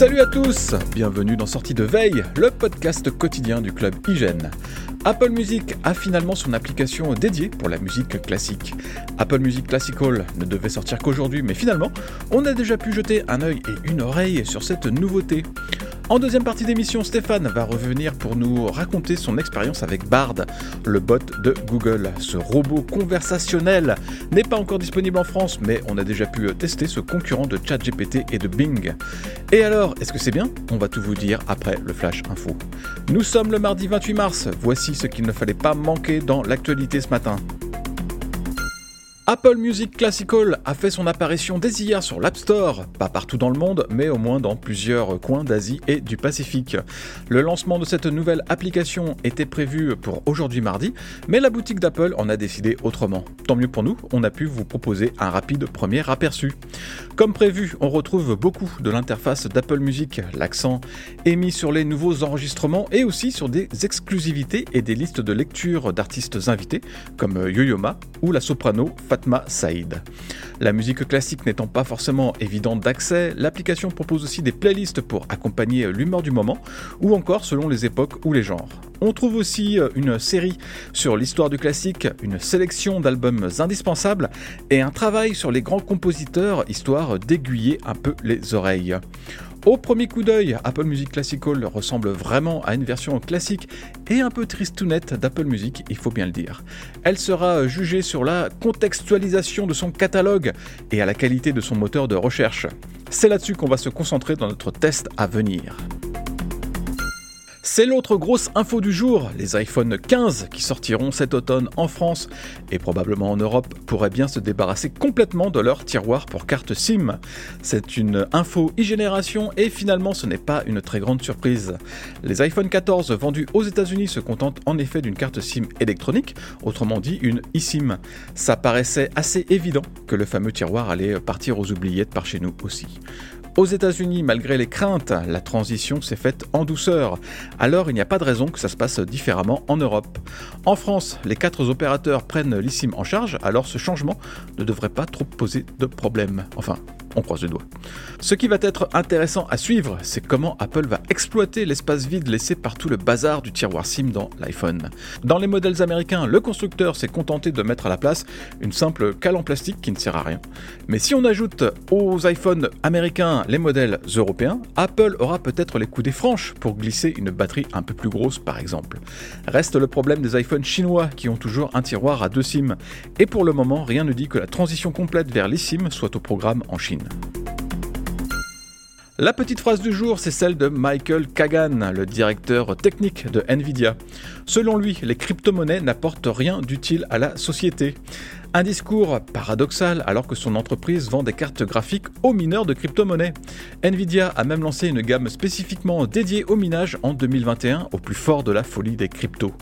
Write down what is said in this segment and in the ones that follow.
Salut à tous, bienvenue dans Sortie de Veille, le podcast quotidien du club Hygiène. Apple Music a finalement son application dédiée pour la musique classique. Apple Music Classical ne devait sortir qu'aujourd'hui, mais finalement, on a déjà pu jeter un œil et une oreille sur cette nouveauté. En deuxième partie d'émission, Stéphane va revenir pour nous raconter son expérience avec Bard, le bot de Google. Ce robot conversationnel n'est pas encore disponible en France, mais on a déjà pu tester ce concurrent de ChatGPT et de Bing. Et alors, est-ce que c'est bien? On va tout vous dire après le Flash Info. Nous sommes le mardi 28 mars, voici ce qu'il ne fallait pas manquer dans l'actualité ce matin. Apple Music Classical a fait son apparition dès hier sur l'App Store, pas partout dans le monde, mais au moins dans plusieurs coins d'Asie et du Pacifique. Le lancement de cette nouvelle application était prévu pour aujourd'hui mardi, mais la boutique d'Apple en a décidé autrement. Tant mieux pour nous, on a pu vous proposer un rapide premier aperçu. Comme prévu, on retrouve beaucoup de l'interface d'Apple Music, l'accent est mis sur les nouveaux enregistrements et aussi sur des exclusivités et des listes de lecture d'artistes invités, comme Yo-Yo Ma ou la soprano Saïd. La musique classique n'étant pas forcément évidente d'accès, l'application propose aussi des playlists pour accompagner l'humeur du moment, ou encore selon les époques ou les genres. On trouve aussi une série sur l'histoire du classique, une sélection d'albums indispensables et un travail sur les grands compositeurs, histoire d'aiguiller un peu les oreilles. Au premier coup d'œil, Apple Music Classical ressemble vraiment à une version classique et un peu tristounette d'Apple Music, il faut bien le dire. Elle sera jugée sur la contextualisation de son catalogue et à la qualité de son moteur de recherche. C'est là-dessus qu'on va se concentrer dans notre test à venir. C'est l'autre grosse info du jour, les iPhone 15 qui sortiront cet automne en France et probablement en Europe pourraient bien se débarrasser complètement de leur tiroir pour carte SIM. C'est une info e-génération et finalement ce n'est pas une très grande surprise. Les iPhone 14 vendus aux États-Unis se contentent en effet d'une carte SIM électronique, autrement dit une eSIM. Ça paraissait assez évident que le fameux tiroir allait partir aux oubliettes par chez nous aussi. Aux États-Unis, malgré les craintes, la transition s'est faite en douceur. Alors il n'y a pas de raison que ça se passe différemment en Europe. En France, les quatre opérateurs prennent l'eSIM en charge, alors ce changement ne devrait pas trop poser de problème. Enfin, on croise les doigts. Ce qui va être intéressant à suivre, c'est comment Apple va exploiter l'espace vide laissé par tout le bazar du tiroir SIM dans l'iPhone. Dans les modèles américains, le constructeur s'est contenté de mettre à la place une simple cale en plastique qui ne sert à rien. Mais si on ajoute aux iPhones américains les modèles européens, Apple aura peut-être les coudées franches pour glisser une batterie un peu plus grosse par exemple. Reste le problème des iPhones chinois qui ont toujours un tiroir à deux SIM. Et pour le moment, rien ne dit que la transition complète vers l'eSIM soit au programme en Chine. La petite phrase du jour, c'est celle de Michael Kagan, le directeur technique de Nvidia. Selon lui, les crypto-monnaies n'apportent rien d'utile à la société. Un discours paradoxal alors que son entreprise vend des cartes graphiques aux mineurs de crypto-monnaies. Nvidia a même lancé une gamme spécifiquement dédiée au minage en 2021 au plus fort de la folie des cryptos.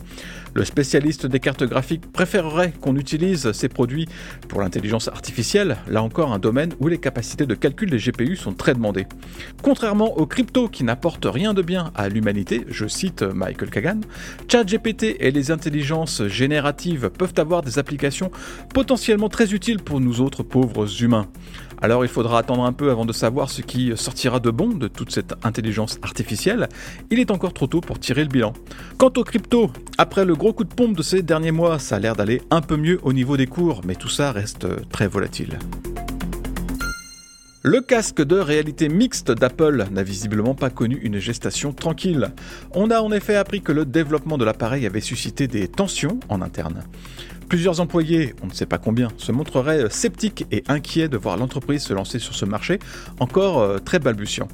Le spécialiste des cartes graphiques préférerait qu'on utilise ces produits pour l'intelligence artificielle, là encore un domaine où les capacités de calcul des GPU sont très demandées. Contrairement aux cryptos qui n'apportent rien de bien à l'humanité, je cite Michael Kagan, ChatGPT et les intelligences génératives peuvent avoir des applications potentiellement très utiles pour nous autres pauvres humains. Alors il faudra attendre un peu avant de savoir ce qui sortira de bon de toute cette intelligence artificielle. Il est encore trop tôt pour tirer le bilan. Quant aux crypto, après le gros coup de pompe de ces derniers mois, ça a l'air d'aller un peu mieux au niveau des cours, mais tout ça reste très volatile. Le casque de réalité mixte d'Apple n'a visiblement pas connu une gestation tranquille. On a en effet appris que le développement de l'appareil avait suscité des tensions en interne. Plusieurs employés, on ne sait pas combien, se montreraient sceptiques et inquiets de voir l'entreprise se lancer sur ce marché, encore euh, très balbutiant.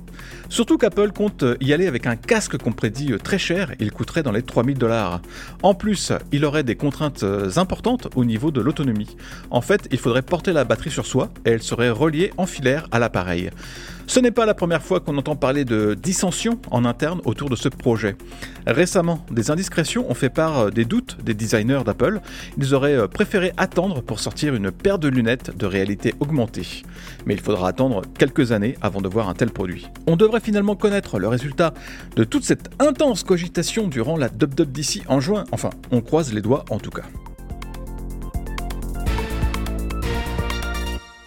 Surtout qu'Apple compte y aller avec un casque qu'on prédit euh, très cher, il coûterait dans les 3000 dollars. En plus, il aurait des contraintes euh, importantes au niveau de l'autonomie. En fait, il faudrait porter la batterie sur soi et elle serait reliée en filaire à l'appareil. Ce n'est pas la première fois qu'on entend parler de dissensions en interne autour de ce projet. Récemment, des indiscrétions ont fait part des doutes des designers d'Apple. Ils auraient préféré attendre pour sortir une paire de lunettes de réalité augmentée. Mais il faudra attendre quelques années avant de voir un tel produit. On devrait finalement connaître le résultat de toute cette intense cogitation durant la WWDC en juin. Enfin, on croise les doigts en tout cas.